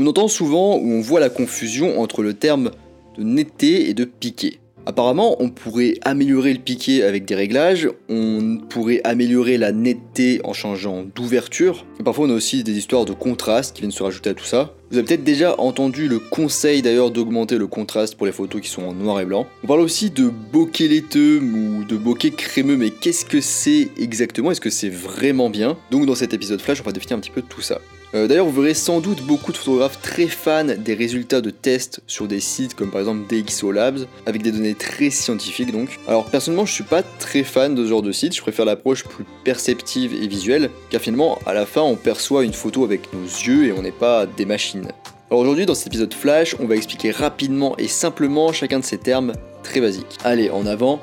On entend souvent ou on voit la confusion entre le terme de netteté et de piqué. Apparemment, on pourrait améliorer le piqué avec des réglages, on pourrait améliorer la netteté en changeant d'ouverture. Parfois, on a aussi des histoires de contraste qui viennent se rajouter à tout ça. Vous avez peut-être déjà entendu le conseil d'ailleurs d'augmenter le contraste pour les photos qui sont en noir et blanc. On parle aussi de bokeh laiteux ou de bokeh crémeux, mais qu'est-ce que c'est exactement? Est-ce que c'est vraiment bien? Donc dans cet épisode flash, on va définir un petit peu tout ça. Euh, d'ailleurs, vous verrez sans doute beaucoup de photographes très fans des résultats de tests sur des sites comme par exemple DxO Labs, avec des données très scientifiques donc. Alors personnellement, je suis pas très fan de ce genre de site, je préfère l'approche plus perceptive et visuelle, car finalement, à la fin, on perçoit une photo avec nos yeux et on n'est pas des machines. Alors aujourd'hui, dans cet épisode flash, on va expliquer rapidement et simplement chacun de ces termes très basiques. Allez, en avant,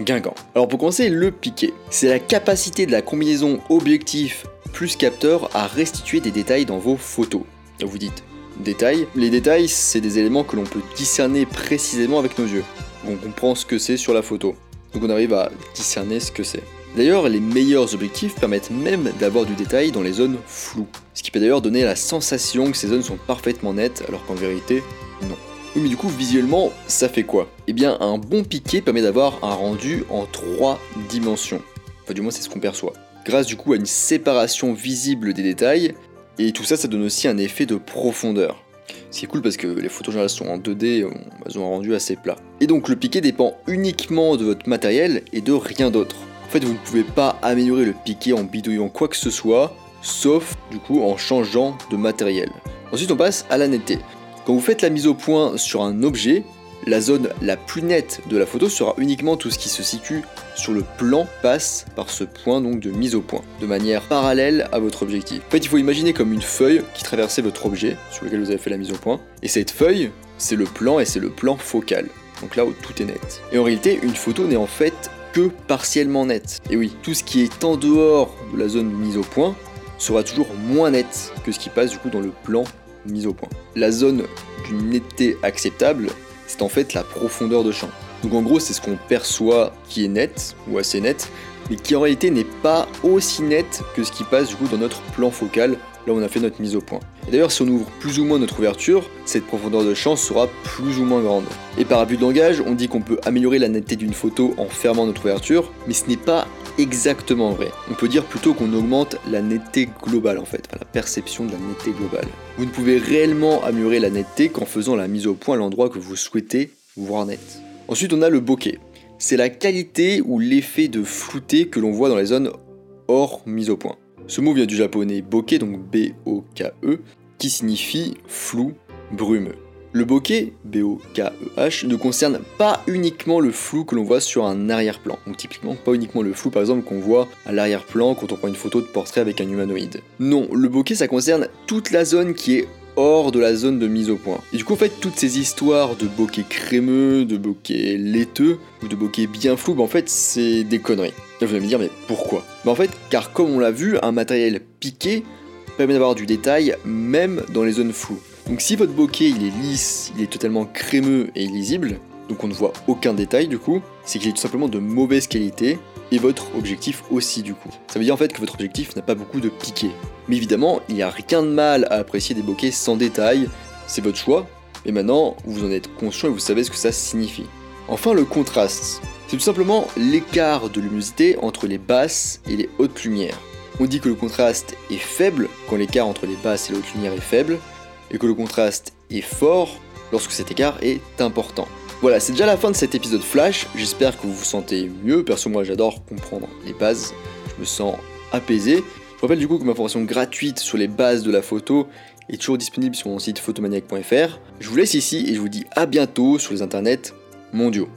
Guingamp. Alors pour commencer, le piqué. C'est la capacité de la combinaison objectif plus capteur à restituer des détails dans vos photos. Vous dites, détails? Les détails, c'est des éléments que l'on peut discerner précisément avec nos yeux. On comprend ce que c'est sur la photo. Donc on arrive à discerner ce que c'est. D'ailleurs, les meilleurs objectifs permettent même d'avoir du détail dans les zones floues. Ce qui peut d'ailleurs donner la sensation que ces zones sont parfaitement nettes, alors qu'en vérité, non. Oui, mais du coup, visuellement, ça fait quoi? Eh bien, un bon piqué permet d'avoir un rendu en trois dimensions. Enfin, du moins, c'est ce qu'on perçoit grâce du coup à une séparation visible des détails, et tout ça, ça donne aussi un effet de profondeur. Ce qui est cool parce que les photos générales sont en 2D, elles ont un rendu assez plat. Et donc le piqué dépend uniquement de votre matériel et de rien d'autre. En fait, vous ne pouvez pas améliorer le piqué en bidouillant quoi que ce soit, sauf du coup en changeant de matériel. Ensuite, on passe à la netteté. Quand vous faites la mise au point sur un objet, la zone la plus nette de la photo sera uniquement tout ce qui se situe sur le plan passe par ce point donc de mise au point, de manière parallèle à votre objectif. En fait, il faut imaginer comme une feuille qui traversait votre objet sur lequel vous avez fait la mise au point, et cette feuille, c'est le plan et c'est le plan focal. Donc là où tout est net. Et en réalité, une photo n'est en fait que partiellement nette. Et oui, tout ce qui est en dehors de la zone mise au point sera toujours moins net que ce qui passe du coup dans le plan mise au point. La zone d'une netteté acceptable c'est en fait la profondeur de champ. Donc en gros, c'est ce qu'on perçoit qui est net, ou assez net, mais qui en réalité n'est pas aussi net que ce qui passe du coup dans notre plan focal, là où on a fait notre mise au point. Et d'ailleurs, si on ouvre plus ou moins notre ouverture, cette profondeur de champ sera plus ou moins grande. Et par abus de langage, on dit qu'on peut améliorer la netteté d'une photo en fermant notre ouverture, mais ce n'est pas exactement vrai. On peut dire plutôt qu'on augmente la netteté globale en fait, la perception de la netteté globale. Vous ne pouvez réellement améliorer la netteté qu'en faisant la mise au point à l'endroit que vous souhaitez voir net. Ensuite, on a le bokeh. C'est la qualité ou l'effet de flouté que l'on voit dans les zones hors mise au point. Ce mot vient du japonais bokeh, donc B-O-K-E, qui signifie flou, brumeux. Le bokeh, B-O-K-E-H, ne concerne pas uniquement le flou que l'on voit sur un arrière-plan. Donc typiquement, pas uniquement le flou par exemple qu'on voit à l'arrière-plan quand on prend une photo de portrait avec un humanoïde. Non, le bokeh ça concerne toute la zone qui est hors de la zone de mise au point. Et du coup, en fait, toutes ces histoires de bokeh crémeux, de bokeh laiteux, ou de bokeh bien flou, bah, en fait, c'est des conneries. Et vous allez me dire, mais pourquoi? Bah en fait, car comme on l'a vu, un matériel piqué permet d'avoir du détail même dans les zones floues. Donc si votre bokeh il est lisse, il est totalement crémeux et lisible, donc on ne voit aucun détail du coup, c'est qu'il est tout simplement de mauvaise qualité et votre objectif aussi du coup. Ça veut dire en fait que votre objectif n'a pas beaucoup de piqué. Mais évidemment, il n'y a rien de mal à apprécier des bokeh sans détail, c'est votre choix, et maintenant vous en êtes conscient et vous savez ce que ça signifie. Enfin le contraste. C'est tout simplement l'écart de luminosité entre les basses et les hautes lumières. On dit que le contraste est faible quand l'écart entre les basses et les hautes lumières est faible, et que le contraste est fort lorsque cet écart est important. Voilà, c'est déjà la fin de cet épisode flash, j'espère que vous vous sentez mieux, perso moi j'adore comprendre les bases, je me sens apaisé. Je rappelle du coup que ma formation gratuite sur les bases de la photo est toujours disponible sur mon site photomaniac.fr. Je vous laisse ici et je vous dis à bientôt sur les internets mondiaux.